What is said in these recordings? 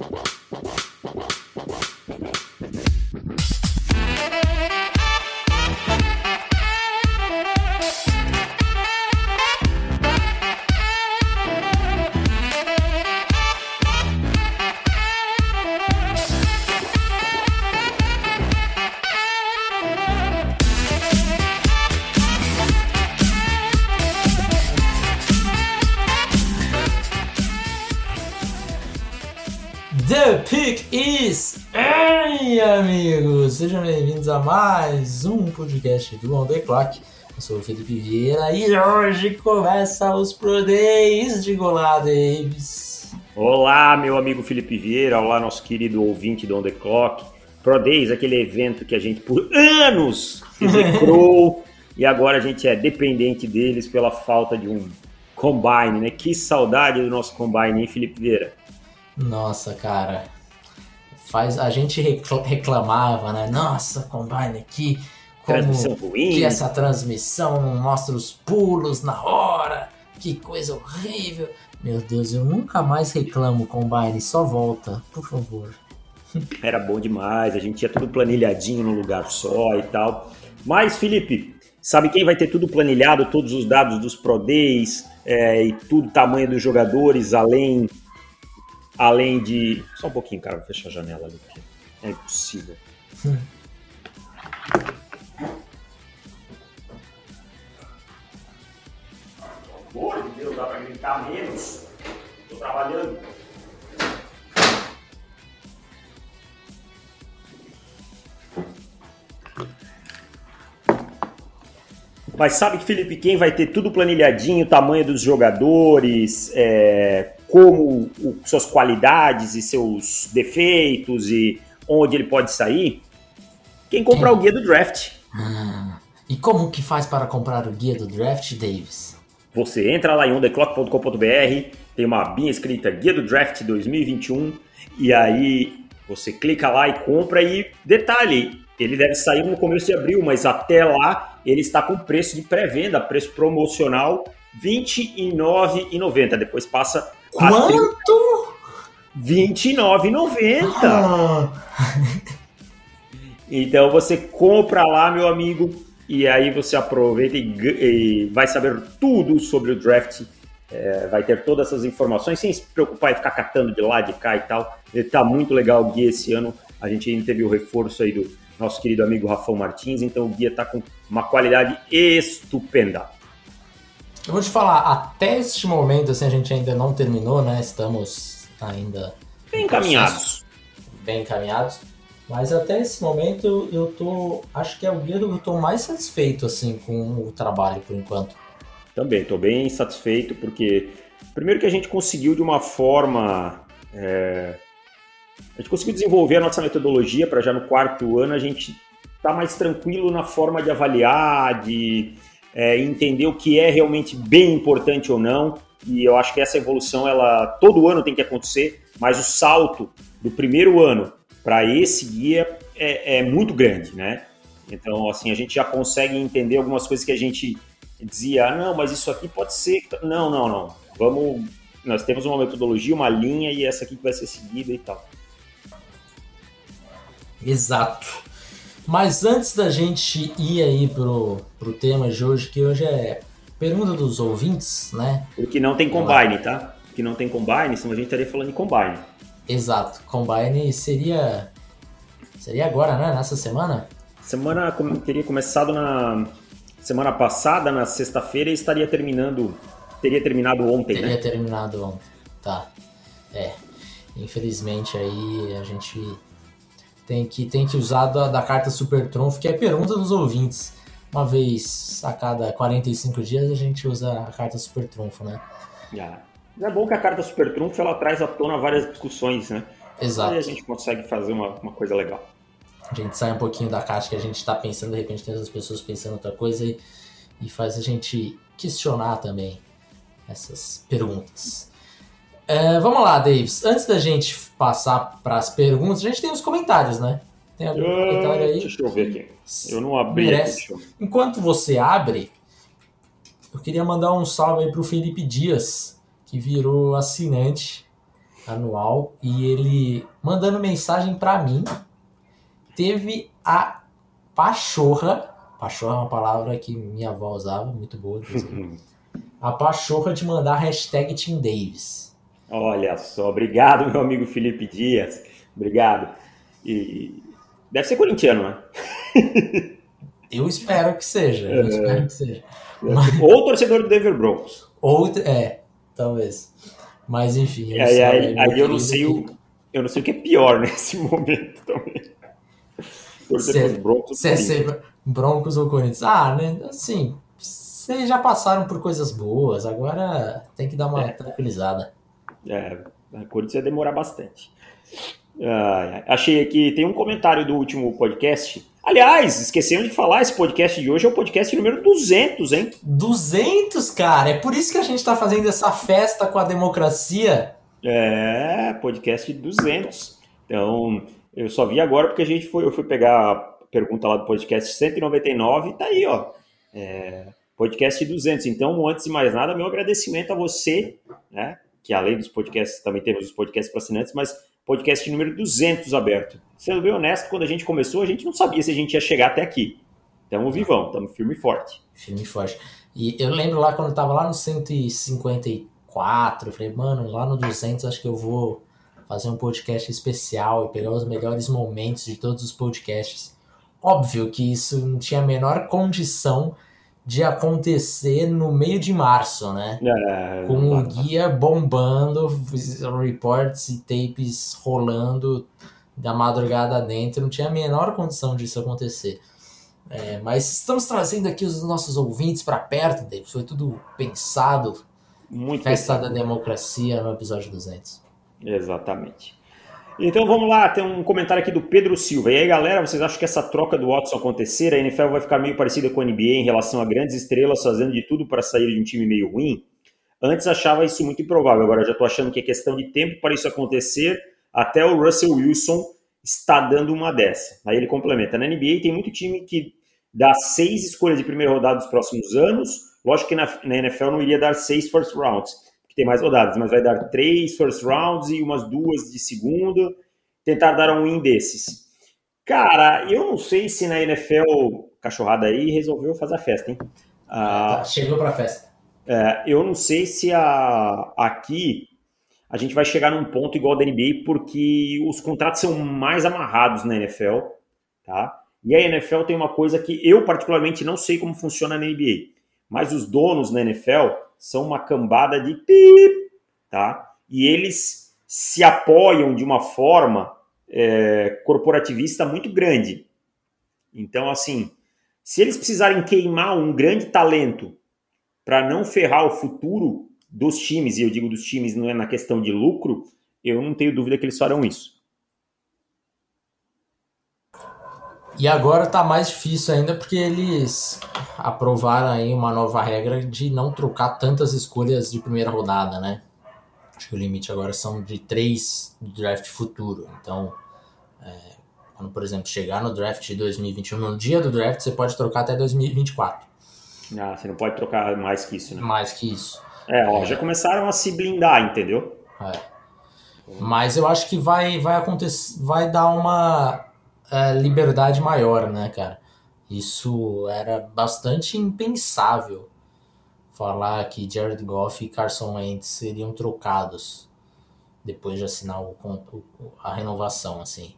The Sejam bem-vindos a mais um podcast do On The Clock. Eu sou o Felipe Vieira e hoje começa os Pro Days de Golá Davis. Olá, meu amigo Felipe Vieira, olá, nosso querido ouvinte do On The Clock. Pro Days, aquele evento que a gente por anos execrou e agora a gente é dependente deles pela falta de um combine, né? Que saudade do nosso combine, hein, Felipe Vieira? Nossa, cara. Faz, a gente recla- reclamava, né? Nossa, Combine aqui. Como Transmissão ruim. que essa transmissão não mostra os pulos na hora. Que coisa horrível. Meu Deus, eu nunca mais reclamo Combine. Só volta, por favor. Era bom demais, a gente tinha tudo planilhadinho no lugar só e tal. Mas, Felipe, sabe quem vai ter tudo planilhado, todos os dados dos Pro Days é, e tudo, tamanho dos jogadores, além, além de... Só um pouquinho, cara, vou fechar a janela ali, é impossível. Pelo amor de Deus, dá pra gritar menos. Tô trabalhando. Mas sabe que, Felipe, quem vai ter tudo planilhadinho, tamanho dos jogadores, é, como o- suas qualidades e seus defeitos e onde ele pode sair? Quem comprar o guia do draft. Ah, e como que faz para comprar o guia do Draft, Davis? Você entra lá em ondeclock.com.br, tem uma abinha escrita Guia do Draft 2021, e aí você clica lá e compra e detalhe, ele deve sair no começo de abril, mas até lá ele está com preço de pré-venda, preço promocional R$ 29,90. Depois passa Quanto? R$ 29,90. Ah, Então você compra lá, meu amigo, e aí você aproveita e, e vai saber tudo sobre o draft. É, vai ter todas essas informações sem se preocupar em ficar catando de lá, de cá e tal. Ele tá muito legal o guia esse ano. A gente ainda teve o reforço aí do nosso querido amigo Rafão Martins, então o guia tá com uma qualidade estupenda. Eu vou te falar, até este momento, assim, a gente ainda não terminou, né? Estamos ainda Bem encaminhados. Bem encaminhados. Mas até esse momento eu tô. Acho que é o guia que eu tô mais satisfeito, assim, com o trabalho por enquanto. Também, estou bem satisfeito, porque primeiro que a gente conseguiu de uma forma. é, a gente conseguiu desenvolver a nossa metodologia para já no quarto ano a gente estar mais tranquilo na forma de avaliar, de é, entender o que é realmente bem importante ou não. E eu acho que essa evolução, ela todo ano tem que acontecer, mas o salto do primeiro ano para esse guia é, é muito grande, né? Então, assim, a gente já consegue entender algumas coisas que a gente dizia, ah, não, mas isso aqui pode ser. Não, não, não. Vamos. Nós temos uma metodologia, uma linha e essa aqui que vai ser seguida e tal. Exato. Mas antes da gente ir aí pro, pro tema de hoje, que hoje é pergunta dos ouvintes, né? Porque não tem combine, tá? Porque não tem combine, senão a gente estaria falando de combine. Exato. Combine seria. Seria agora, né? Nessa semana? Semana teria começado na semana passada, na sexta-feira, e estaria terminando. Teria terminado ontem, Teria né? terminado ontem. Tá. É. Infelizmente aí a gente tem que, tem que usar da, da carta Super Trunfo, que é pergunta dos ouvintes. Uma vez a cada 45 dias a gente usa a carta Super Trunfo, né? Já. É bom que a carta Super Trunfo ela traz à tona várias discussões, né? Exato. Aí a gente consegue fazer uma, uma coisa legal. A gente sai um pouquinho da caixa que a gente tá pensando, de repente tem outras pessoas pensando outra coisa e, e faz a gente questionar também essas perguntas. É, vamos lá, Davis. Antes da gente passar para as perguntas, a gente tem os comentários, né? Tem algum comentário aí? Deixa eu ver aqui. Eu não abri Merece. aqui. Enquanto você abre, eu queria mandar um salve aí pro Felipe Dias, que virou assinante anual e ele mandando mensagem para mim teve a pachorra, pachorra é uma palavra que minha avó usava, muito boa, a pachorra de mandar hashtag Tim Davis. Olha só, obrigado meu amigo Felipe Dias, obrigado. E deve ser corintiano, né? Eu espero que seja, eu é... espero que seja. Mas... Ou torcedor do Denver Broncos. Ou, é, talvez. Mas enfim. Eu aí, aí, aí eu não sei o, eu não sei o que é pior nesse momento também. Torcer se, Broncos. Se é ser Broncos ou Corinthians. Ah, né? Assim, vocês já passaram por coisas boas, agora tem que dar uma é. tranquilizada. É, a Corinthians ia demorar bastante. Ah, achei aqui, tem um comentário do último podcast. Aliás, esquecendo de falar, esse podcast de hoje é o podcast número 200, hein? 200, cara! É por isso que a gente tá fazendo essa festa com a democracia. É, podcast 200. Então, eu só vi agora porque a gente foi, eu fui pegar a pergunta lá do podcast 199 e tá aí, ó. É, podcast 200. Então, antes de mais nada, meu agradecimento a você, né? Que além dos podcasts, também temos os podcasts para assinantes, mas podcast número 200 aberto. Sendo bem honesto, quando a gente começou, a gente não sabia se a gente ia chegar até aqui. Estamos vivão, estamos firme e forte. Firme e forte. E eu lembro lá quando eu tava lá no 154, eu falei, mano, lá no 200 acho que eu vou fazer um podcast especial e pegar os melhores momentos de todos os podcasts. Óbvio que isso não tinha a menor condição de acontecer no meio de março, né? É, Com o guia bombando, reports e tapes rolando da madrugada dentro, não tinha a menor condição disso acontecer. É, mas estamos trazendo aqui os nossos ouvintes para perto, David. Foi tudo pensado. Muito Festa pensado. da Democracia no episódio 200. Exatamente. Então vamos lá, tem um comentário aqui do Pedro Silva. E aí, galera, vocês acham que essa troca do Watson acontecer, a NFL vai ficar meio parecida com a NBA em relação a grandes estrelas fazendo de tudo para sair de um time meio ruim? Antes achava isso muito improvável, agora já estou achando que é questão de tempo para isso acontecer. Até o Russell Wilson está dando uma dessa. Aí ele complementa: na NBA tem muito time que dá seis escolhas de primeira rodada nos próximos anos. Lógico que na, na NFL não iria dar seis first rounds tem mais rodadas, mas vai dar três first rounds e umas duas de segundo, tentar dar um win desses. Cara, eu não sei se na NFL, cachorrada aí, resolveu fazer a festa, hein? Ah, tá, chegou para a festa. É, eu não sei se a, aqui a gente vai chegar num ponto igual da NBA, porque os contratos são mais amarrados na NFL, tá? E a NFL tem uma coisa que eu particularmente não sei como funciona na NBA, mas os donos na NFL são uma cambada de pip, tá? E eles se apoiam de uma forma é, corporativista muito grande. Então, assim, se eles precisarem queimar um grande talento para não ferrar o futuro dos times, e eu digo dos times não é na questão de lucro, eu não tenho dúvida que eles farão isso. E agora tá mais difícil ainda porque eles aprovaram aí uma nova regra de não trocar tantas escolhas de primeira rodada, né? Acho que o limite agora são de três do draft futuro. Então, é, quando, por exemplo, chegar no draft de 2021, no dia do draft, você pode trocar até 2024. Ah, você não pode trocar mais que isso, né? Mais que isso. É, ó, é. já começaram a se blindar, entendeu? É. Mas eu acho que vai, vai acontecer, vai dar uma liberdade maior, né, cara? Isso era bastante impensável falar que Jared Goff e Carson Wentz seriam trocados depois de assinar o, a renovação, assim.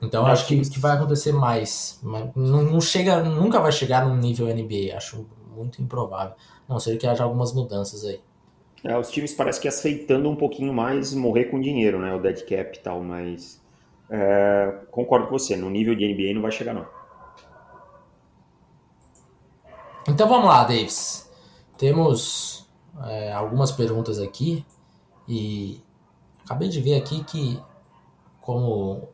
Então acho que, que vai acontecer mais. Não, não, chega, nunca vai chegar no nível NBA, acho muito improvável. Não sei que haja algumas mudanças aí. É, os times parece que aceitando um pouquinho mais morrer com dinheiro, né? O dead cap e tal, mas é, concordo com você, no nível de NBA não vai chegar não. Então vamos lá, Davis. Temos é, algumas perguntas aqui e acabei de ver aqui que, como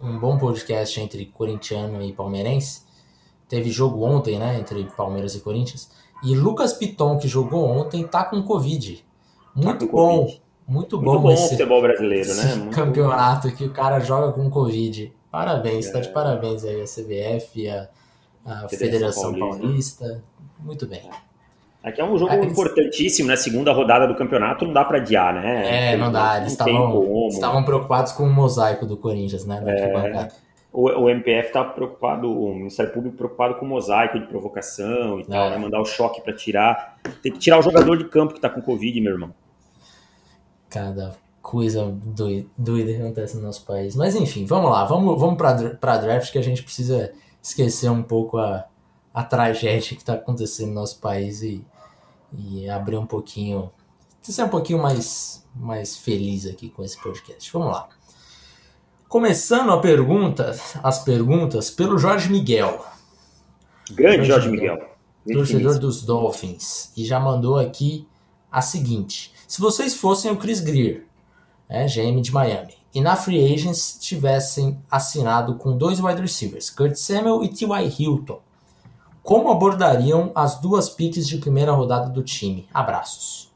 um bom podcast entre corintiano e palmeirense, teve jogo ontem, né, entre Palmeiras e Corinthians, e Lucas Piton, que jogou ontem, tá com Covid. Muito tá com bom. COVID. Muito bom, Muito bom esse, futebol brasileiro, né? Muito campeonato bom. que o cara joga com Covid. Parabéns, é. tá de parabéns aí a CBF, a, a Federação, Federação Paulista. Paulista. Muito bem. Aqui é um jogo importantíssimo, né? Segunda rodada do campeonato, não dá para adiar, né? É, não dá. Eles estavam, estavam preocupados com o mosaico do Corinthians, né? É, o, o MPF tá preocupado, o Ministério Público preocupado com o mosaico de provocação e tal, é. né? Mandar o choque para tirar. Tem que tirar o jogador de campo que tá com Covid, meu irmão. Cada coisa doida, doida que acontece no nosso país. Mas enfim, vamos lá, vamos, vamos para draft que a gente precisa esquecer um pouco a, a tragédia que está acontecendo no nosso país e, e abrir um pouquinho, ser um pouquinho mais, mais feliz aqui com esse podcast. Vamos lá. Começando a pergunta, as perguntas pelo Jorge Miguel. Grande Jorge, Jorge Miguel. Miguel torcedor dos Dolphins. E já mandou aqui a seguinte: se vocês fossem o Chris Greer, é, GM de Miami, e na Free Agents tivessem assinado com dois wide receivers, Kurt Samuel e T.Y. Hilton, como abordariam as duas piques de primeira rodada do time? Abraços.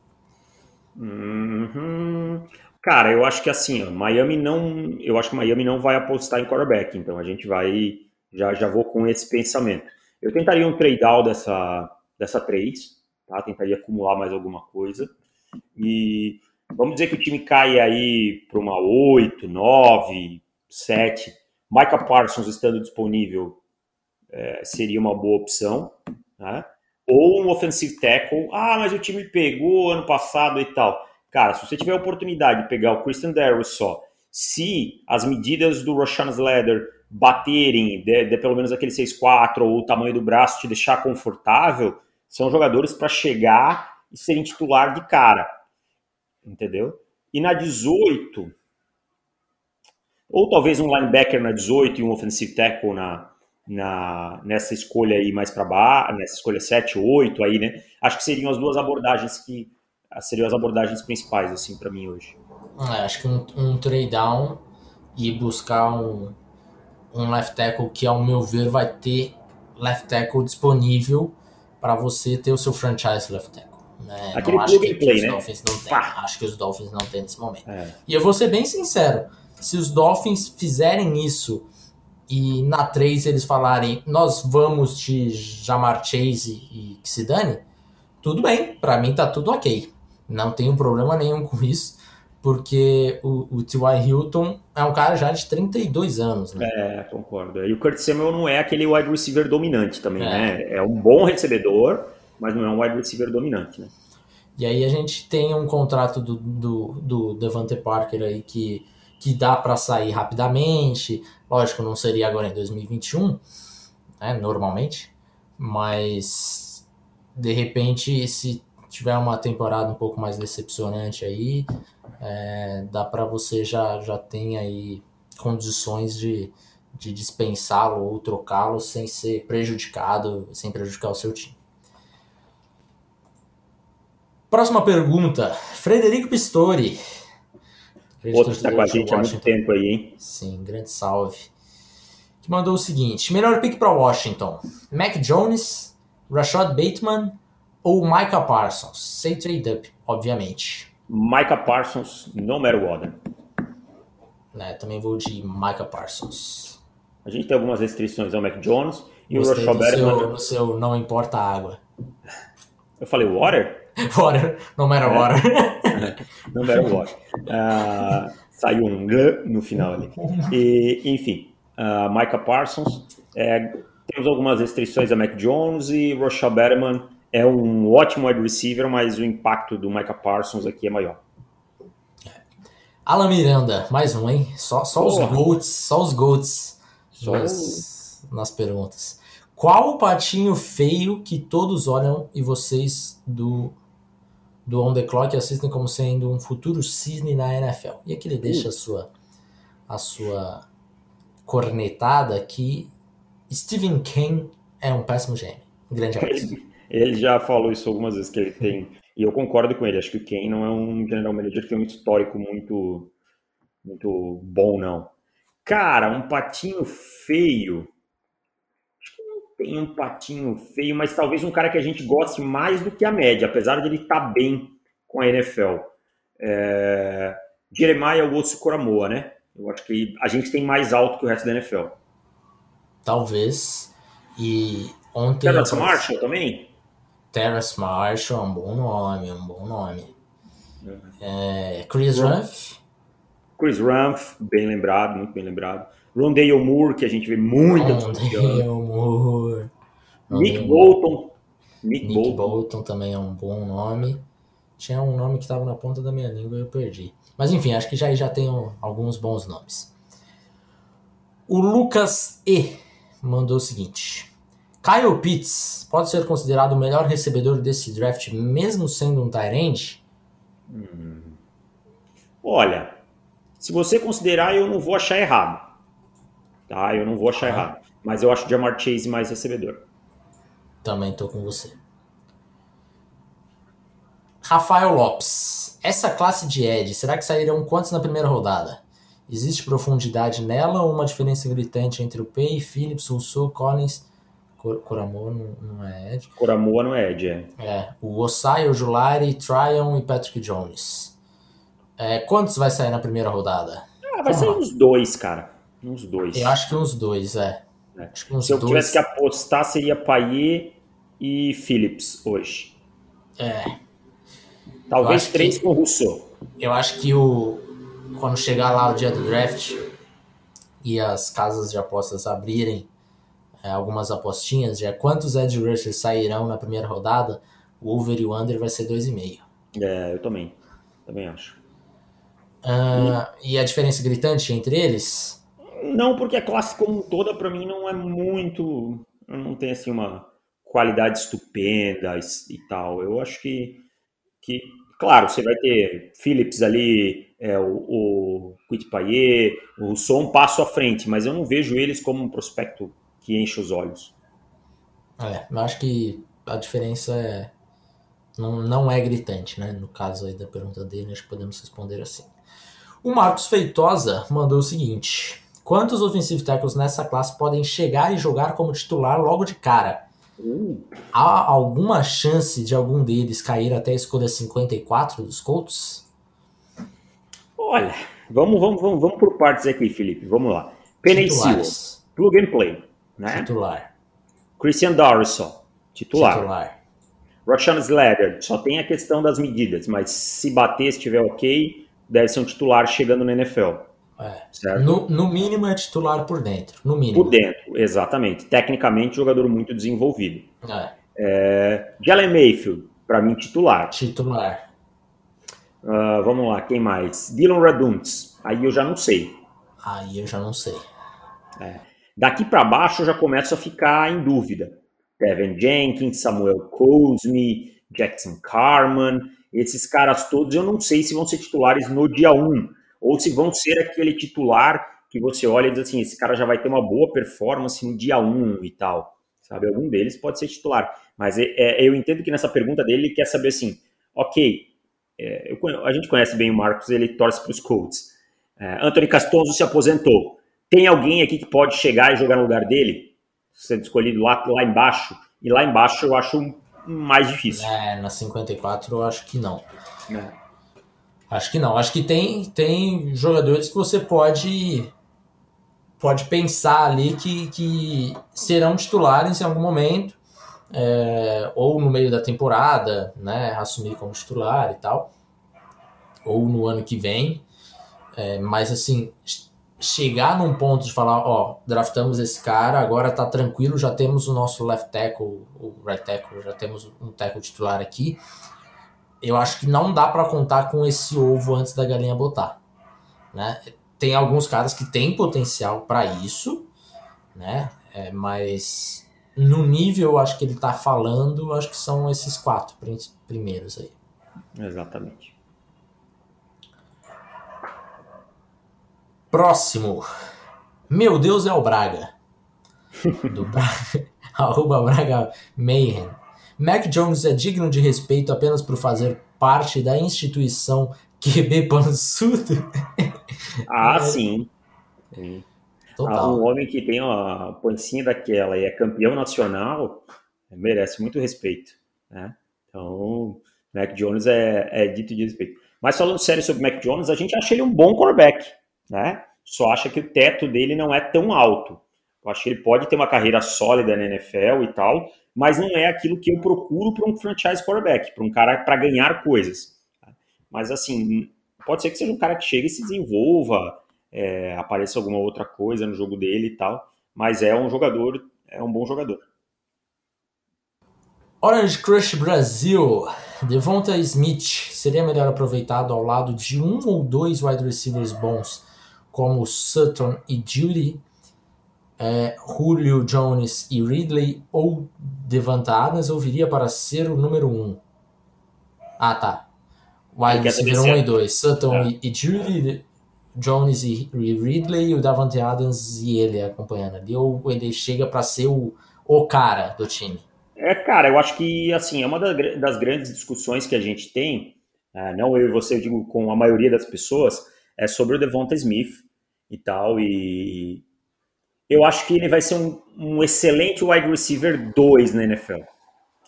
Uhum. Cara, eu acho que assim, ó, Miami não, eu acho que Miami não vai apostar em quarterback, então a gente vai, já já vou com esse pensamento. Eu tentaria um trade out dessa dessa 3, tá? Tentaria acumular mais alguma coisa e vamos dizer que o time cai aí para uma 8, 9, 7. Micah Parsons estando disponível é, seria uma boa opção. Né? Ou um offensive tackle. Ah, mas o time pegou ano passado e tal. Cara, se você tiver a oportunidade de pegar o Christian Darrow só, se as medidas do Roshan Slater baterem, de, de pelo menos aquele 6'4 ou o tamanho do braço te deixar confortável, são jogadores para chegar e serem titular de cara entendeu? E na 18, ou talvez um linebacker na 18 e um offensive tackle na, na, nessa escolha aí mais para baixo, nessa escolha 7, 8 aí, né? Acho que seriam as duas abordagens que seriam as abordagens principais assim para mim hoje. É, acho que um, um trade down e buscar um, um left tackle que ao meu ver vai ter left tackle disponível para você ter o seu franchise left tackle. Né? Aquele não plug and play, né? Dolphins não tem. Acho que os Dolphins não têm nesse momento. É. E eu vou ser bem sincero: se os Dolphins fizerem isso e na 3 eles falarem nós vamos de Jamar Chase e que se dane, tudo bem, para mim tá tudo ok. Não tenho problema nenhum com isso, porque o, o T.Y. Hilton é um cara já de 32 anos, né? É, concordo. E o Kurt Samuel não é aquele wide receiver dominante também, é. né? É um bom recebedor, mas não é um wide receiver dominante, né? E aí a gente tem um contrato do, do, do Devante Parker aí que, que dá para sair rapidamente. Lógico, não seria agora em 2021, né, normalmente, mas de repente, se tiver uma temporada um pouco mais decepcionante aí, é, dá para você já, já tem aí condições de, de dispensá-lo ou trocá-lo sem ser prejudicado, sem prejudicar o seu time. Próxima pergunta. Frederico Pistori. Outro está com a gente há muito tempo aí, hein? Sim, grande salve. Que mandou o seguinte: melhor pick para Washington: Mac Jones, Rashad Bateman ou Micah Parsons? Sem trade-up, obviamente. Micah Parsons, no matter what. É, também vou de Micah Parsons. A gente tem algumas restrições ao Mac Jones e Gostei o Rashad Bateman. Seu, no seu não importa a água. Eu falei water? water, no matter é. water. no matter what. Uh, saiu um G no final ali. E, enfim, uh, Micah Parsons. É, temos algumas restrições a Mac Jones e Rochelle Betterman é um ótimo wide receiver, mas o impacto do Micah Parsons aqui é maior. Alan Miranda, mais um, hein? Só, só os GOATs, só os GOATs só nas, nas perguntas. Qual o patinho feio que todos olham e vocês do do On The Clock assistem como sendo um futuro cisne na NFL. E aqui ele deixa a sua, a sua cornetada que Stephen King é um péssimo gênio. Um grande abraço. Ele, já falou isso algumas vezes que ele tem, e eu concordo com ele. Acho que o Ken não é um general manager que tem um histórico muito, muito bom, não. Cara, um patinho feio tem um patinho feio, mas talvez um cara que a gente goste mais do que a média, apesar de ele estar tá bem com a NFL. É... Jeremiah Wotsu Coramoa, né? Eu acho que a gente tem mais alto que o resto da NFL. Talvez. E ontem. Terrence Marshall também? Terrace Marshall é um bom nome, um bom nome. É, Chris Rumph. Chris Rumph, bem lembrado, muito bem lembrado. Rondale Moore, que a gente vê muito. Rondale Moore. Nick Bolton. Nick, Nick Bolton. Bolton. também é um bom nome. Tinha um nome que estava na ponta da minha língua e eu perdi. Mas enfim, acho que já, já tenho alguns bons nomes. O Lucas E mandou o seguinte. Kyle Pitts pode ser considerado o melhor recebedor desse draft, mesmo sendo um tight hum. Olha, se você considerar, eu não vou achar errado. Tá? Eu não vou achar ah. errado. Mas eu acho o Jamar Chase mais recebedor. Também tô com você. Rafael Lopes. Essa classe de Ed, será que sairão quantos na primeira rodada? Existe profundidade nela ou uma diferença gritante entre o Pay, Phillips, Rousseau, Collins, Cor Coramoa não, não, é Ed? Coramoa não é Ed, é. É, o Osai, o Julari, Tryon e Patrick Jones. É, quantos vai sair na primeira rodada? Ah, vai Vamos sair uns dois, cara. Uns dois. Eu acho que uns dois, é. é. Uns Se eu dois... tivesse que apostar, seria Payet e Phillips hoje. É. Talvez três que, com o Rousseau. Eu acho que o, quando chegar lá o dia do draft e as casas de apostas abrirem é, algumas apostinhas, já quantos edge rushers sairão na primeira rodada, o over e o under vai ser 2,5. É, eu também. Também acho. E... e a diferença gritante entre eles? Não, porque a classe como toda, para mim, não é muito. Não tem assim uma qualidade estupenda e, tal. Eu acho que, que Claro, você vai ter Phillips ali, é, o, o Quitpaye, o Som um passo à frente, mas eu não vejo eles como um prospecto que enche os olhos. É, eu acho que a diferença é não, não é gritante, né? No caso aí da pergunta dele, acho que podemos responder assim. O Marcos Feitosa mandou o seguinte: Quantos offensive tackles nessa classe podem chegar e jogar como titular logo de cara? Há alguma chance de algum deles cair até a escolha 54 dos Colts? Olha, vamos, vamos, vamos, vamos por partes aqui, Felipe. Vamos lá. Penny plug and play. Né? Titular. Christian Darrison, titular. Titular. Rashawn Slater, só tem a questão das medidas, mas se bater, se estiver ok, deve ser um titular chegando no NFL. É. No, no, mínimo é titular por dentro. No mínimo. Por dentro, exatamente. Tecnicamente, jogador muito desenvolvido. É. É, Jalen Mayfield, para mim, titular. Titular. Uh, vamos lá, quem mais? Dylan Raduntz. Aí eu já não sei. Aí eu já não sei. É. Daqui para baixo eu já começo a ficar em dúvida. Devin Jenkins, Samuel Cosme, Jackson Carman, esses caras todos eu não sei se vão ser titulares no dia 1 ou se vão ser aquele titular que você olha e diz assim, esse cara já vai ter uma boa performance no dia 1 e tal, sabe? Algum deles pode ser titular, mas é, é, eu entendo que nessa pergunta dele ele quer saber assim, ok, é, eu, a gente conhece bem o Marcos, ele torce para os Colts. É, Anthony Castonzo se aposentou. Tem alguém aqui que pode chegar e jogar no lugar dele? Sendo escolhido lá, lá embaixo. E lá embaixo eu acho mais difícil. É, na 54 eu acho que não. É. Acho que não. Acho que tem, tem jogadores que você pode pode pensar ali que, que serão titulares em algum momento, é, ou no meio da temporada, né, assumir como titular e tal, ou no ano que vem. É, mas assim, chegar num ponto de falar, ó, draftamos esse cara, agora tá tranquilo, já temos o nosso left tackle, o right tackle, já temos um tackle titular aqui eu acho que não dá para contar com esse ovo antes da galinha botar, né? Tem alguns caras que têm potencial para isso, né? É, mas no nível, eu acho que ele tá falando, acho que são esses quatro primeiros aí. Exatamente. Próximo. Meu Deus é o Braga. Do Braga. Arroba Braga Mayhem. Mac Jones é digno de respeito apenas por fazer parte da instituição QB pançudo? Ah, é. sim. sim. Ah, um homem que tem a pancinha daquela e é campeão nacional merece muito respeito. Né? Então, Mac Jones é, é dito de respeito. Mas falando sério sobre Mac Jones, a gente acha ele um bom quarterback. Né? Só acha que o teto dele não é tão alto. Eu acho que ele pode ter uma carreira sólida na NFL e tal, mas não é aquilo que eu procuro para um franchise quarterback, para um cara para ganhar coisas. Mas assim, pode ser que seja um cara que chegue e se desenvolva, é, apareça alguma outra coisa no jogo dele e tal, mas é um jogador, é um bom jogador. Orange Crush Brasil, Devonta Smith seria melhor aproveitado ao lado de um ou dois wide receivers bons, como Sutton e Judy, é, Julio Jones e Ridley, ou Devonta Adams, ou viria para ser o número um? Ah, tá. Wide receiver 1 um e 2, Sutton é. e, Judy, Jones e Ridley, e o Davante Adams e ele acompanhando ali, ou ele chega para ser o, o cara do time? É, cara, eu acho que, assim, é uma das grandes discussões que a gente tem, é, não eu e você, eu digo com a maioria das pessoas, é sobre o Devonta Smith e tal, e eu acho que ele vai ser um, um excelente wide receiver 2 na NFL.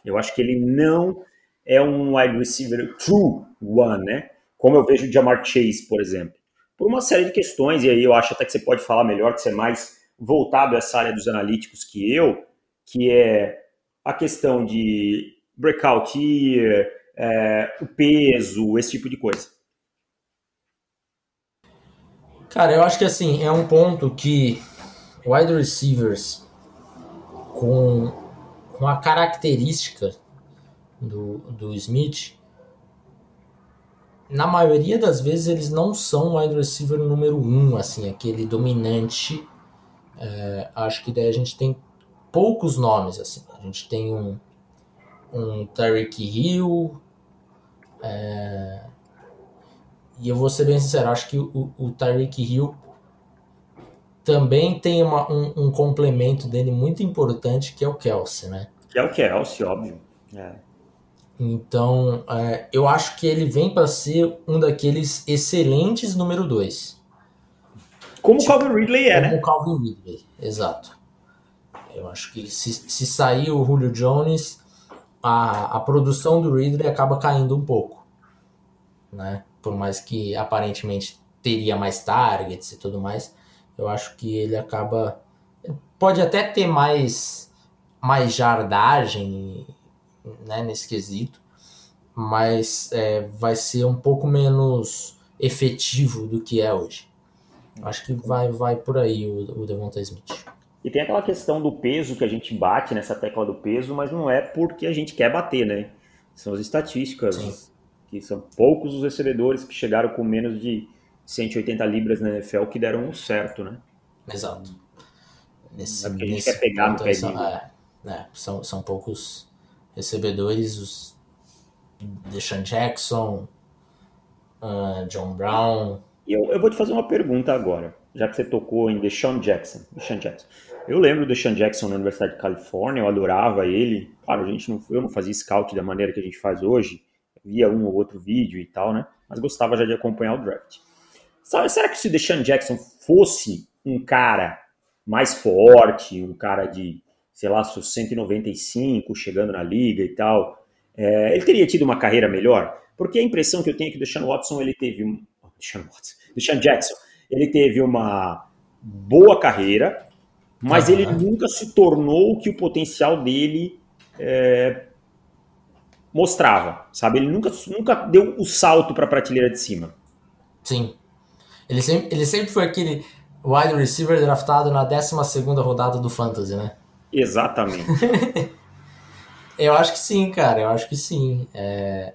Eu acho que ele não é um wide receiver true one, né? Como eu vejo o Jamar Chase, por exemplo. Por uma série de questões, e aí eu acho até que você pode falar melhor, que você é mais voltado a essa área dos analíticos que eu, que é a questão de breakout year, é, o peso, esse tipo de coisa? Cara, eu acho que assim, é um ponto que wide receivers com, com a característica do, do Smith, na maioria das vezes eles não são wide receiver número um, assim, aquele dominante. É, acho que daí a gente tem poucos nomes, assim. A gente tem um, um Tyreek Hill. É... E eu vou ser bem sincero, acho que o, o Tyreek Hill também tem uma, um, um, complemento dele muito importante, que é o Kelsey, né? Que é o Kelsey, óbvio. É. Então, é, eu acho que ele vem para ser um daqueles excelentes número dois. Como o tipo, Calvin Ridley é, como né? Como o Calvin Ridley, exato. Eu acho que se, se sair o Julio Jones, a, a produção do Ridley acaba caindo um pouco. Né? Por mais que aparentemente teria mais targets e tudo mais, eu acho que ele acaba. Pode até ter mais, mais jardagem né, nesse quesito, mas é, vai ser um pouco menos efetivo do que é hoje. Acho que vai, vai por aí o, o Devonta Smith. E tem aquela questão do peso que a gente bate nessa tecla do peso, mas não é porque a gente quer bater, né? São as estatísticas, Sim. Que são poucos os recebedores que chegaram com menos de 180 libras na NFL que deram um certo, né? Exato. Nesse, é porque a gente quer pegar no pé são, é, é, são, são poucos recebedores, os Deshaun Jackson, uh, John Brown. E eu, eu vou te fazer uma pergunta agora, já que você tocou em Deshaun Jackson. Deshaun Jackson. Eu lembro do Sean Jackson na Universidade de Califórnia, eu adorava ele. Claro, a gente não, eu não fazia scout da maneira que a gente faz hoje, via um ou outro vídeo e tal, né? Mas gostava já de acompanhar o draft. Será que se o Deshaun Jackson fosse um cara mais forte, um cara de, sei lá, 195, chegando na liga e tal, é, ele teria tido uma carreira melhor? Porque a impressão que eu tenho é que o Deshaun Watson, ele teve... Um, Deshaun Watson, Deshaun Jackson, ele teve uma boa carreira, mas ele nunca se tornou o que o potencial dele é, mostrava, sabe? Ele nunca, nunca deu o salto para a prateleira de cima. Sim. Ele sempre, ele sempre foi aquele wide receiver draftado na 12 rodada do Fantasy, né? Exatamente. eu acho que sim, cara. Eu acho que sim. É,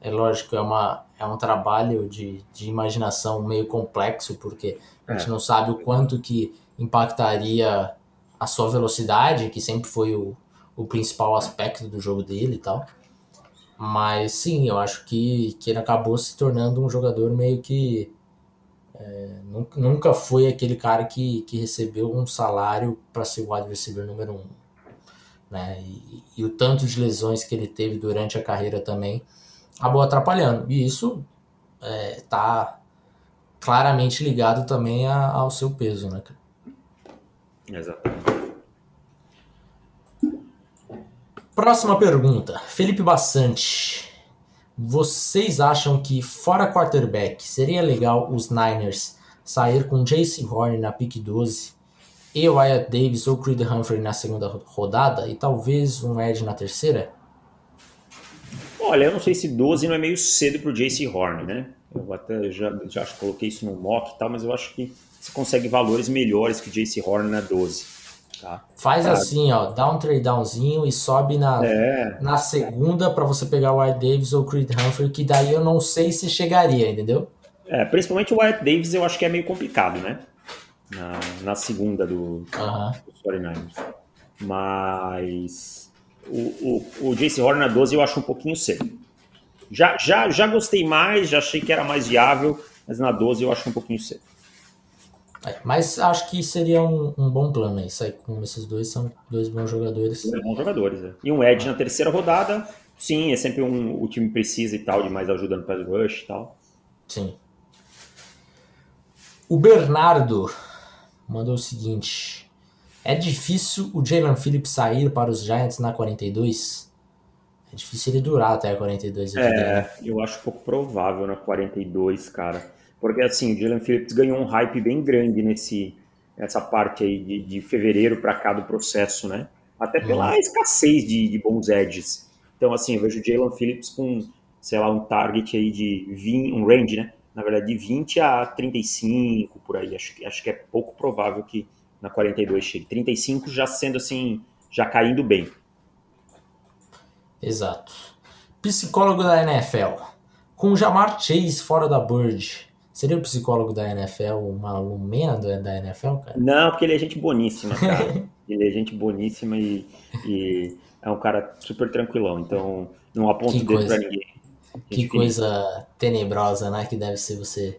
é lógico, é, uma, é um trabalho de, de imaginação meio complexo, porque a gente é. não sabe o quanto que impactaria a sua velocidade, que sempre foi o, o principal aspecto do jogo dele e tal. Mas sim, eu acho que, que ele acabou se tornando um jogador meio que. É, nunca, foi aquele cara que, que recebeu um salário para ser o wide receiver número um. Né? E, e, o tanto de lesões que ele teve durante a carreira também acabou atrapalhando. E isso está é, claramente ligado também a, ao seu peso, né, cara? Exatamente. Próxima pergunta. Felipe Bassante. Vocês acham que, fora quarterback, seria legal os Niners sair com Jace Horn na pick 12 e Wyatt Davis ou Creed Humphrey na segunda rodada e talvez um Edge na terceira? Olha, eu não sei se 12 não é meio cedo pro JC Horn, né? Eu até já, já coloquei isso no mock e tal, mas eu acho que você consegue valores melhores que JC Horn na 12. Tá? Faz assim, ó, dá um trade downzinho e sobe na, é. na segunda para você pegar o Wyatt Davis ou Creed Humphrey, que daí eu não sei se chegaria, entendeu? É, principalmente o Wyatt Davis eu acho que é meio complicado, né? Na, na segunda do, uh -huh. dos 49ers. Mas o, o, o JC Horner na 12 eu acho um pouquinho cedo. Já, já, já gostei mais, já achei que era mais viável, mas na 12 eu acho um pouquinho cedo. É, mas acho que seria um, um bom plano aí, sair com esses dois, são dois bons jogadores. Dois bons jogadores, é. E um Ed na terceira rodada, sim, é sempre um, o time precisa e tal, de mais ajuda no pass rush e tal. Sim. O Bernardo mandou o seguinte: É difícil o Jalen Phillips sair para os Giants na 42? É difícil ele durar até a 42. É, eu acho pouco provável na 42, cara. Porque assim, o Jalen Phillips ganhou um hype bem grande nesse, nessa parte aí de, de fevereiro para cá do processo, né? Até pela uhum. escassez de, de, bons edges. Então, assim, eu vejo o Jalen Phillips com, sei lá, um target aí de 20, um range, né? na verdade, de 20 a 35 por aí. Acho, acho que é pouco provável que na 42 chegue. 35 já sendo assim, já caindo bem. Exato. Psicólogo da NFL. Com Jamar Chase fora da Bird, seria o psicólogo da NFL uma alumena da NFL, cara? Não, porque ele é gente boníssima, cara. ele é gente boníssima e, e, é um cara super tranquilão. Então, não aponto dedo pra ninguém. Que coisa tenebrosa, né? Que deve ser você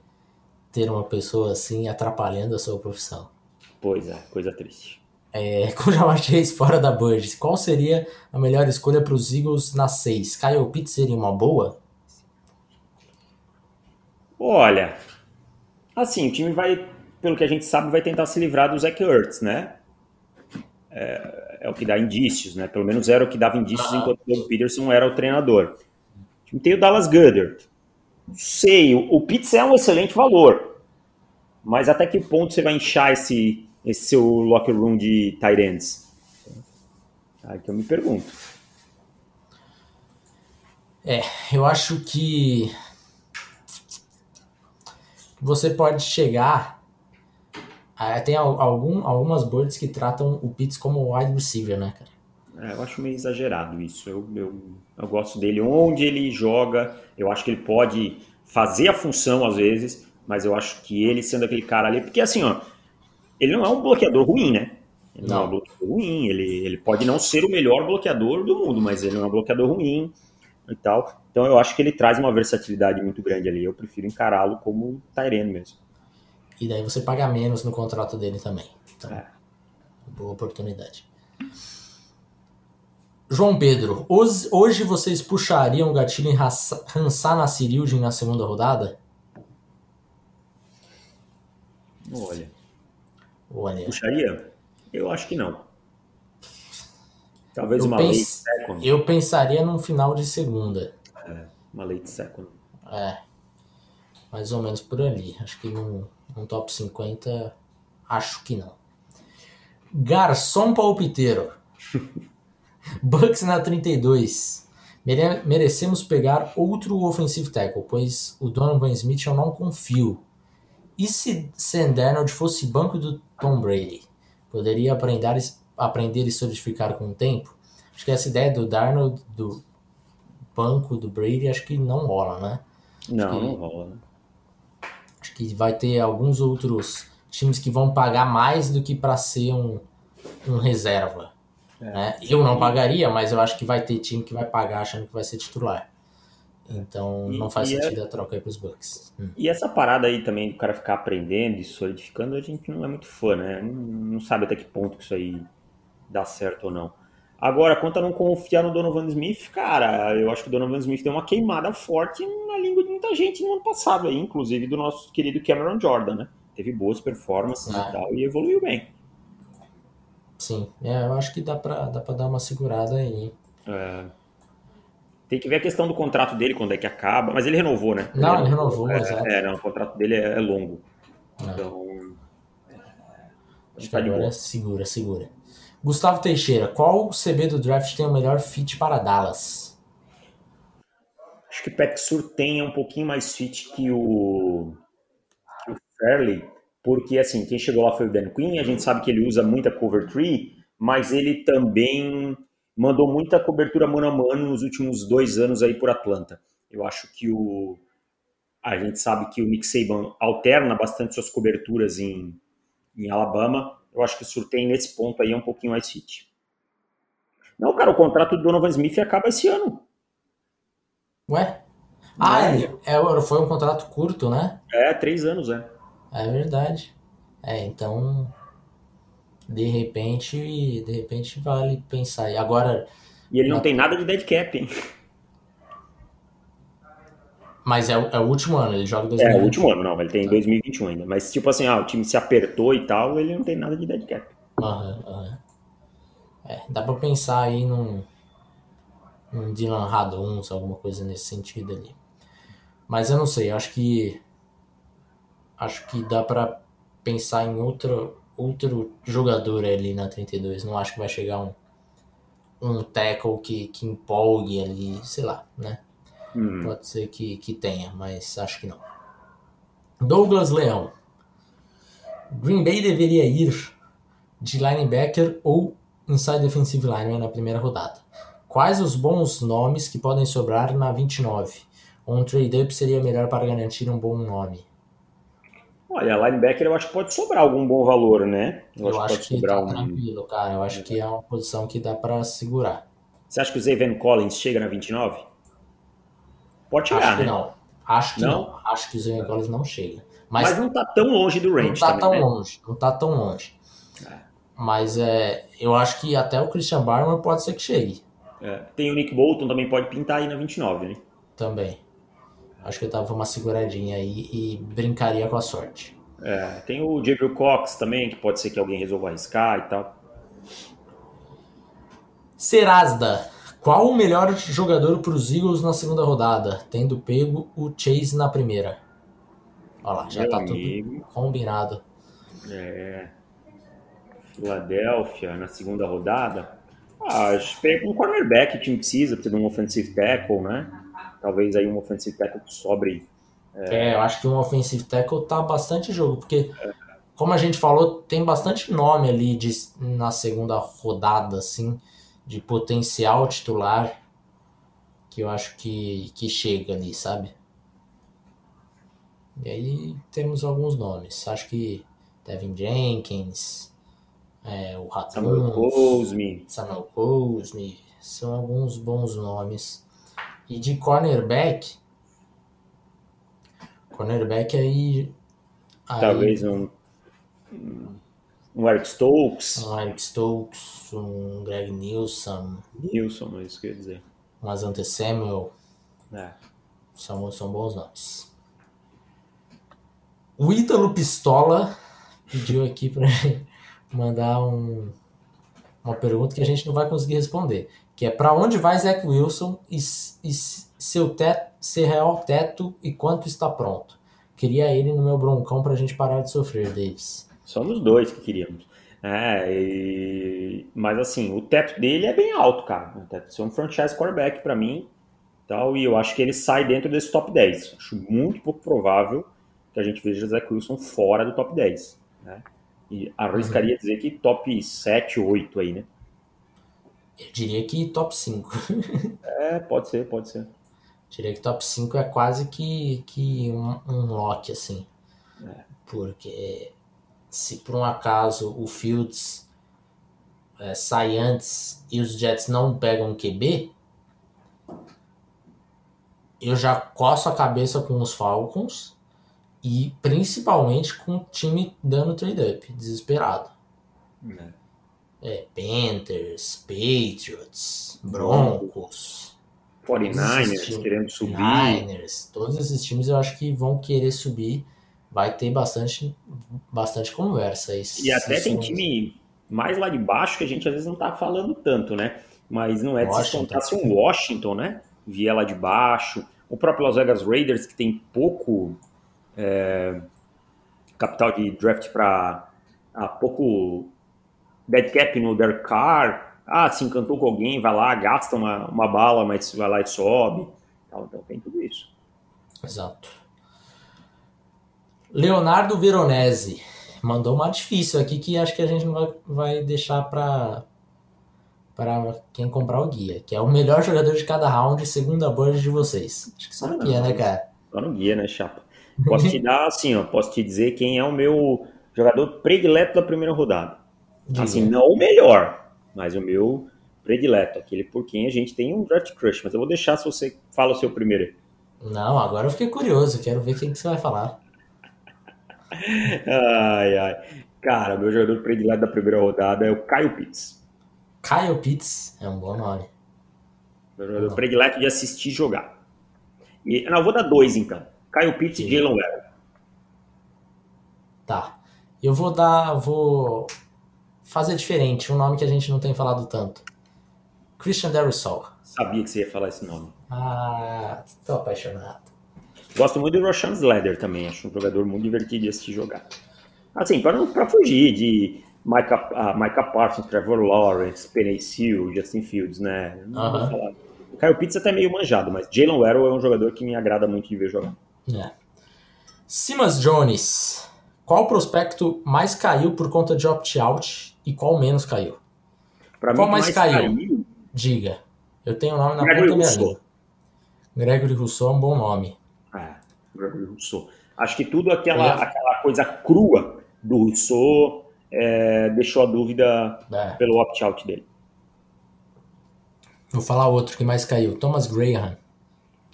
ter uma pessoa assim atrapalhando a sua profissão. Pois é, coisa triste. É, com o Jamar Chase fora da Burgess, qual seria a melhor escolha para os Eagles na 6? Kyle Pitts seria uma boa? Olha, assim, o time vai, pelo que a gente sabe, vai tentar se livrar do Zach Ertz, né? É, é o que dá indícios, né? Pelo menos era o que dava indícios ah. enquanto o Peterson era o treinador. Tem o Dallas Goddard. Sei, o, o Pitts é um excelente valor. Mas até que ponto você vai inchar esse, esse seu locker room de tight ends? Aí que eu me pergunto. É, eu acho que você pode chegar. Tem algum, algumas boards que tratam o Pitts como wide receiver, né, cara? É, eu acho meio exagerado isso. Eu, eu, eu gosto dele onde ele joga. Eu acho que ele pode fazer a função às vezes, mas eu acho que ele sendo aquele cara ali. Porque assim, ó, ele não é um bloqueador ruim, né? Ele não, não é um bloqueador ruim. Ele, ele pode não ser o melhor bloqueador do mundo, mas ele não é um bloqueador ruim e tal. Então eu acho que ele traz uma versatilidade muito grande ali. Eu prefiro encará-lo como Tyrene mesmo. E daí você paga menos no contrato dele também. Então, é. boa oportunidade. João Pedro, hoje vocês puxariam o gatilho em Hansana Cirildin na segunda rodada? Olha. Olha. Puxaria? Eu acho que não. Talvez eu uma late second. Eu pensaria num final de segunda. É, uma late second. É. Mais ou menos por ali. Acho que num, num top 50, acho que não. Garçom palpiteiro. Bucks na 32. Mere merecemos pegar outro offensive tackle, pois o Donovan Smith eu não confio. E se Sam Darnold fosse banco do Tom Brady? Poderia aprender, aprender e solidificar com o tempo? Acho que essa ideia do Darnold, do banco do Brady, acho que não rola, né? Não, que, não rola. Né? Acho que vai ter alguns outros times que vão pagar mais do que para ser um, um reserva. É. Né? Eu não pagaria, mas eu acho que vai ter time que vai pagar achando que vai ser titular. Então e, não faz é sentido é... a troca aí pros Bucks. Hum. E essa parada aí também do cara ficar aprendendo e solidificando, a gente não é muito fã, né? Não, não sabe até que ponto que isso aí dá certo ou não. Agora, quanto a não confiar no Donovan Smith, cara, eu acho que o Donovan Smith deu uma queimada forte na língua de muita gente no ano passado aí, inclusive do nosso querido Cameron Jordan, né? Teve boas performances ah. e tal e evoluiu bem. Sim, é, eu acho que dá pra, dá pra dar uma segurada aí. É. Tem que ver a questão do contrato dele, quando é que acaba. Mas ele renovou, né? Não, ele renovou, é, exato. É, não, o contrato dele é, é longo. É. Então. Acho que agora segura, segura. Gustavo Teixeira, qual CB do draft tem o melhor fit para Dallas? Acho que o Pack tem um pouquinho mais fit que o, que o Fairley, porque assim, quem chegou lá foi o Dan Quinn, a gente sabe que ele usa muita cover tree, mas ele também mandou muita cobertura mano a mano nos últimos dois anos aí por Atlanta. Eu acho que o a gente sabe que o Nick Saban alterna bastante suas coberturas em, em Alabama. Eu acho que o Surtain nesse ponto aí é um pouquinho mais fit. Não, cara, o contrato do Donovan Smith acaba esse ano. Ué? Ah, é, é, foi um contrato curto, né? É, três anos, é. É verdade. É, então de repente, de repente vale pensar. E agora. E ele não na... tem nada de dead cap, hein? Mas é, é o último ano, ele joga 2021. É, o último ano, não, ele tem 2021 ainda. Mas tipo assim, ah, o time se apertou e tal, ele não tem nada de dead cap. Aham, aham. É, dá pra pensar aí num, num Dylan Raduns, alguma coisa nesse sentido ali. Mas eu não sei, acho que acho que dá pra pensar em outro, outro jogador ali na 32. Não acho que vai chegar um, um tackle que, que empolgue ali, sei lá, né? Hum. Pode ser que, que tenha, mas acho que não. Douglas Leão. Green Bay deveria ir de linebacker ou inside defensive lineman na primeira rodada. Quais os bons nomes que podem sobrar na 29? Um trade-up seria melhor para garantir um bom nome. Olha, linebacker eu acho que pode sobrar algum bom valor, né? Eu, eu acho, que, que tá um... tranquilo, cara. Eu acho que é uma posição que dá para segurar. Você acha que o Zayvon Collins chega na 29? Pode chegar, acho né? não. Acho que não. não. Acho que o Zayvon Collins não chega. Mas, Mas, não tá tão longe do range Não tá também, tão né? longe. Não tá tão longe. É. Mas é, eu acho que até o Christian Barmer pode ser que chegue. É. Tem o Nick Bolton, também pode pintar aí na 29, né? Também. Acho que eu tava uma seguradinha aí e brincaria com a sorte. É, tem o Gabriel Cox também, que pode ser que alguém resolva arriscar e tal. Serasda, qual o melhor jogador para os Eagles na segunda rodada, tendo pego o Chase na primeira? Olha lá, já Meu tá amigo. tudo combinado. É. Filadélfia na segunda rodada. Ah, acho que um cornerback o time precisa, precisa de um offensive tackle, né? Talvez aí um offensive tackle que sobre é... é, eu acho que um offensive tackle tá bastante jogo, porque, como a gente falou, tem bastante nome ali de, na segunda rodada, assim, de potencial titular, que eu acho que, que chega ali, sabe? E aí temos alguns nomes. Acho que Devin Jenkins, é, o Ratuns, Samuel Cosme. Samuel Cosme, são alguns bons nomes. E de cornerback, Cornerback aí. aí Talvez um. Um Eric Stokes. Um Eric Stokes, um Greg Nilsson. Nilsson, é isso que eu ia dizer. Um Asante Samuel. É. São, são bons nomes. O Ítalo Pistola pediu aqui para mandar um, uma pergunta que a gente não vai conseguir responder. Que é para onde vai Zach Wilson e, e seu teto, ser real teto e quanto está pronto. Queria ele no meu broncão para a gente parar de sofrer, Davis. Somos dois que queríamos. É, e... mas assim, o teto dele é bem alto, cara. O teto de ser um franchise quarterback para mim. Tal, e eu acho que ele sai dentro desse top 10. Acho muito pouco provável que a gente veja Zach Wilson fora do top 10. Né? E arriscaria uhum. dizer que top 7, 8 aí, né? Eu diria que top 5. é, pode ser, pode ser. Diria que top 5 é quase que, que um, um lock, assim. É. Porque se por um acaso o Fields é, sai antes e os Jets não pegam um QB, eu já coço a cabeça com os Falcons e principalmente com o time dando trade-up, desesperado. É. é, Panthers, Patriots, Broncos. 49ers querendo subir. 49ers, todos esses times eu acho que vão querer subir. Vai ter bastante, bastante conversa. e até tem time mais lá de baixo que a gente às vezes não tá falando tanto, né? Mas não é de se contar se um Washington, né? Vier lá de baixo. O próprio Las Vegas Raiders, que tem pouco é, capital de draft para pouco dead cap no Derek Carr. Ah, se encantou com alguém, vai lá, gasta uma, uma bala, mas vai lá e sobe. Então tem tudo isso. Exato. Leonardo Veronese mandou uma difícil aqui que acho que a gente não vai, vai deixar para para quem comprar o guia, que é o melhor jogador de cada round, segundo a board de vocês. Acho que só no guia, né, cara? Só no guia, né, chapa? Posso te dar assim, ó, posso te dizer quem é o meu jogador predileto da primeira rodada. Diga. Assim, não o melhor, mas o meu predileto, aquele por quem a gente tem um draft crush, mas eu vou deixar se você fala o seu primeiro. Não, agora eu fiquei curioso, quero ver quem que você vai falar. Ai, ai. Cara, meu jogador predileto da primeira rodada é o Caio Pitts. Kyle Pitts é um bom nome. Meu jogador predileto de assistir jogar. E, não, eu vou dar dois então. Kyle Pitts e Jalen Waddle. Tá. Eu vou dar, vou fazer diferente, um nome que a gente não tem falado tanto. Christian Darrisol. Sabia que você ia falar esse nome. Ah, tô apaixonado. Gosto muito do Roshan Slater também, acho um jogador muito divertido de assistir jogar. Assim, para fugir de Micah, uh, Micah Parsons, Trevor Lawrence, Penny Seal, Justin Fields, né? Não vou falar. O Kyle Pitts é até meio manjado, mas Jalen Waddle é um jogador que me agrada muito de ver jogar. É. Simas Jones. Qual prospecto mais caiu por conta de opt-out e qual menos caiu? Pra qual mais, mais caiu? caiu? Diga. Eu tenho o nome na Gregory ponta da minha língua. Gregory Rousseau é um bom nome. Rousseau. Acho que tudo aquela, é. aquela coisa crua do Rousseau é, deixou a dúvida é. pelo opt-out dele. Vou falar outro que mais caiu. Thomas Graham.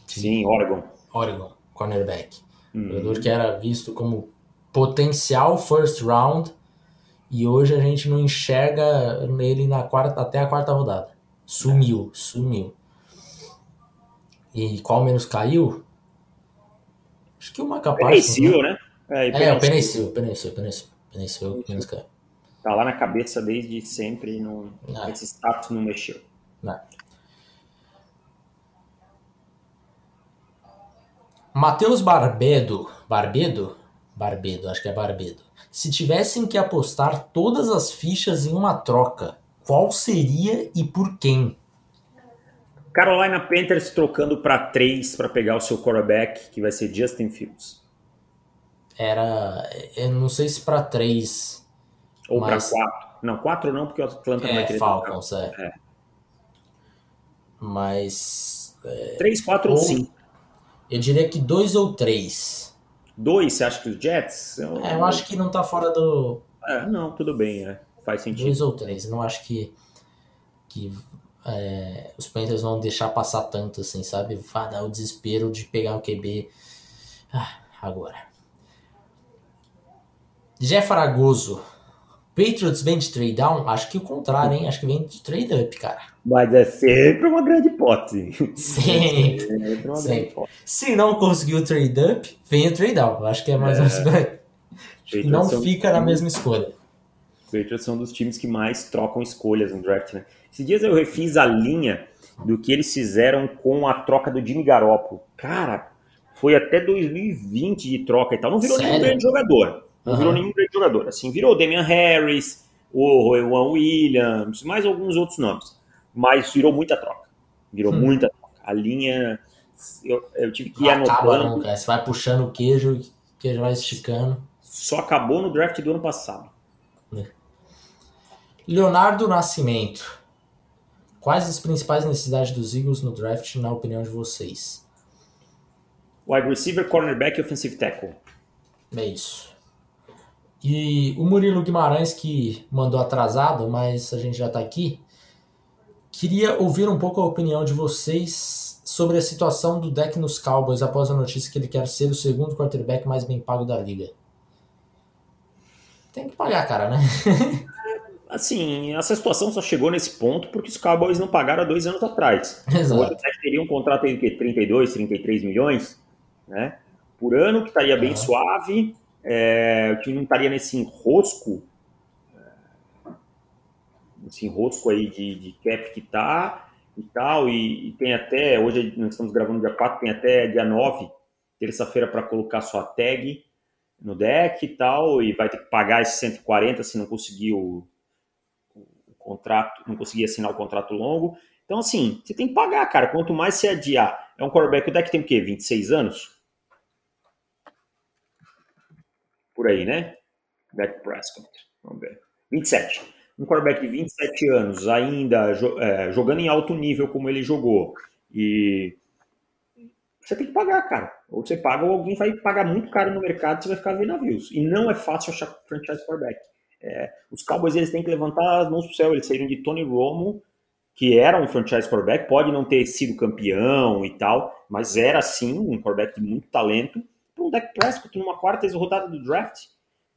Sim, Oregon. Oregon, cornerback. Uhum. Jogador que era visto como potencial first round e hoje a gente não enxerga nele na quarta, até a quarta rodada. Sumiu, é. sumiu. E qual menos caiu? Acho que o Macapá. Penicil, né? É, é o Penicil, Penicil, Penicil. Penicil menos caiu tá lá na cabeça desde sempre, não, não. esse status não mexeu. Não. Matheus Barbedo, Barbedo? Barbedo, acho que é Barbedo. Se tivessem que apostar todas as fichas em uma troca, qual seria e por quem? Carolina Panthers trocando para três para pegar o seu quarterback, que vai ser Justin Fields. Era, eu não sei se para três ou Mas... para quatro. Não, quatro não, porque o Atlanta é, não vai querer Falcons, é. é. Mas. É... Três, quatro ou, ou cinco. Eu diria que dois ou três. Dois, você acha que os Jets? Eu, é, eu acho que não tá fora do. É, não, tudo bem, é. faz sentido. Dois ou três, não acho que, que é, os Panthers vão deixar passar tanto assim, sabe? Vai dar o desespero de pegar o QB ah, agora. Jeff Fragoso, Patriots vem de trade down? Acho que o contrário, hein? Acho que vem de trade up, cara. Mas é sempre uma grande hipótese. Sempre. É sempre, sempre. Se não conseguiu o trade up, vem o trade down. Acho que é mais é. ou menos. Não fica na mesma escolha. Patriots são dos times que mais trocam escolhas no draft, né? Esses dias eu refiz a linha do que eles fizeram com a troca do Jimmy Garoppolo. Cara, foi até 2020 de troca e tal. Não virou Sério? nenhum grande jogador. Não uhum. virou nenhum grande jogador. Assim, virou Damian Harris, o Juan Williams, mais alguns outros nomes. Mas virou muita troca. Virou hum. muita troca. A linha. Eu, eu tive que ir Acaba anotando. Não, cara. Você vai puxando o queijo, o queijo vai esticando. Só acabou no draft do ano passado. É. Leonardo Nascimento. Quais as principais necessidades dos Eagles no draft, na opinião de vocês? Wide receiver, cornerback e offensive tackle. É isso. E o Murilo Guimarães, que mandou atrasado, mas a gente já está aqui, queria ouvir um pouco a opinião de vocês sobre a situação do deck nos Cowboys após a notícia que ele quer ser o segundo quarterback mais bem pago da liga. Tem que pagar, cara, né? assim, essa situação só chegou nesse ponto porque os Cowboys não pagaram há dois anos atrás. Exato. Hoje teria um contrato de 32, 33 milhões né, por ano, que estaria bem suave é, o time não estaria nesse enrosco, nesse enrosco aí de, de cap que tá e tal, e, e, tem até, hoje nós estamos gravando dia 4, tem até dia 9, terça-feira para colocar sua tag. no deck e tal, e vai ter que pagar esses 140 se não conseguir o contrato, não conseguir assinar o contrato longo. Então, assim, você tem que pagar, cara. Quanto mais você adiar. É um quarterback, o deck tem o quê? 26 anos? Por aí, né? Dak Prescott. Vamos ver. 27. Um quarterback de 27 anos, ainda é, jogando em alto nível como ele jogou. E você tem que pagar, cara. Ou você paga, ou alguém vai pagar muito caro no mercado você vai ficar vendo navios. E não é fácil achar franchise quarterback. É, os Cowboys eles têm que levantar as mãos pro céu. Eles saíram de Tony Romo, que era um franchise quarterback, pode não ter sido campeão e tal, mas era sim um quarterback de muito talento. Para um Dak Prescott numa quarta rodada do draft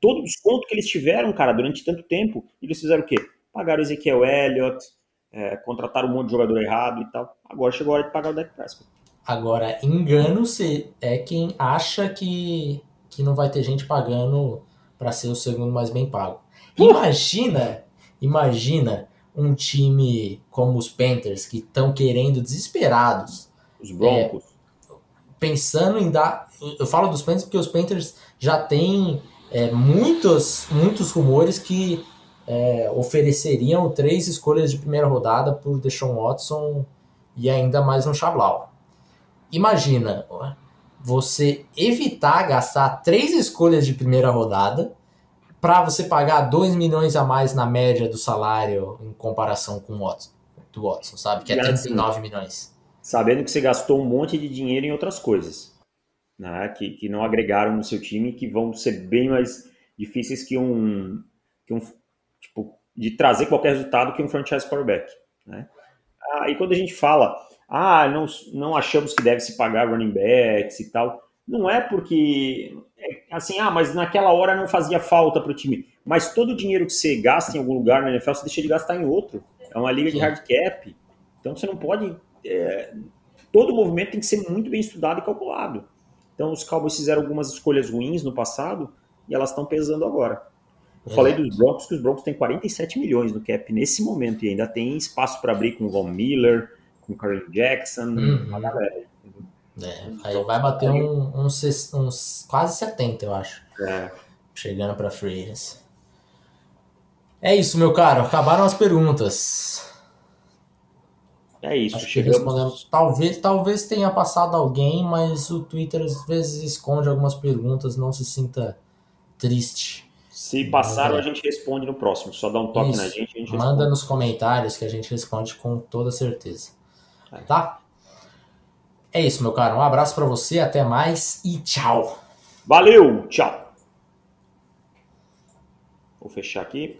todo o desconto que eles tiveram, cara, durante tanto tempo, eles fizeram o quê? Pagaram Ezequiel Elliott, é, contrataram um monte de jogador errado e tal. Agora chegou a hora de pagar o Dak Prescott. Agora, engano-se é quem acha que, que não vai ter gente pagando para ser o segundo mais bem pago. Imagina, imagina um time como os Panthers que estão querendo desesperados. Os Broncos. É, pensando em dar. Eu falo dos Panthers porque os Panthers já têm é, muitos, muitos rumores que é, ofereceriam três escolhas de primeira rodada por Deshaun Watson e ainda mais um Chablau. Imagina você evitar gastar três escolhas de primeira rodada para você pagar 2 milhões a mais na média do salário em comparação com o Watson, do Watson, sabe? Que é 39 assim, milhões. Sabendo que você gastou um monte de dinheiro em outras coisas né, que, que não agregaram no seu time, que vão ser bem mais difíceis que um, que um tipo, de trazer qualquer resultado que um franchise quarterback. Né? Ah, e quando a gente fala, ah, não, não achamos que deve se pagar running backs e tal, não é porque, é assim, ah, mas naquela hora não fazia falta para o time. Mas todo o dinheiro que você gasta em algum lugar na NFL, você deixa de gastar em outro. É uma liga de hard cap. Então você não pode. É, todo movimento tem que ser muito bem estudado e calculado. Então os Cowboys fizeram algumas escolhas ruins no passado e elas estão pesando agora. Eu é. falei dos Broncos que os Broncos têm 47 milhões no cap nesse momento e ainda tem espaço para abrir com o Von Miller, com o Karen Jackson, uhum. uma galera. É, aí vai bater uns, uns, quase 70, eu acho. É. Chegando para free É isso, meu caro. Acabaram as perguntas. É isso. Acho chegamos... respondemos. Talvez, talvez tenha passado alguém, mas o Twitter às vezes esconde algumas perguntas, não se sinta triste. Se passaram, é. a gente responde no próximo. Só dá um toque isso. na gente. gente Manda responde. nos comentários que a gente responde com toda certeza. É. Tá? É isso, meu caro. Um abraço para você, até mais e tchau. Valeu, tchau. Vou fechar aqui.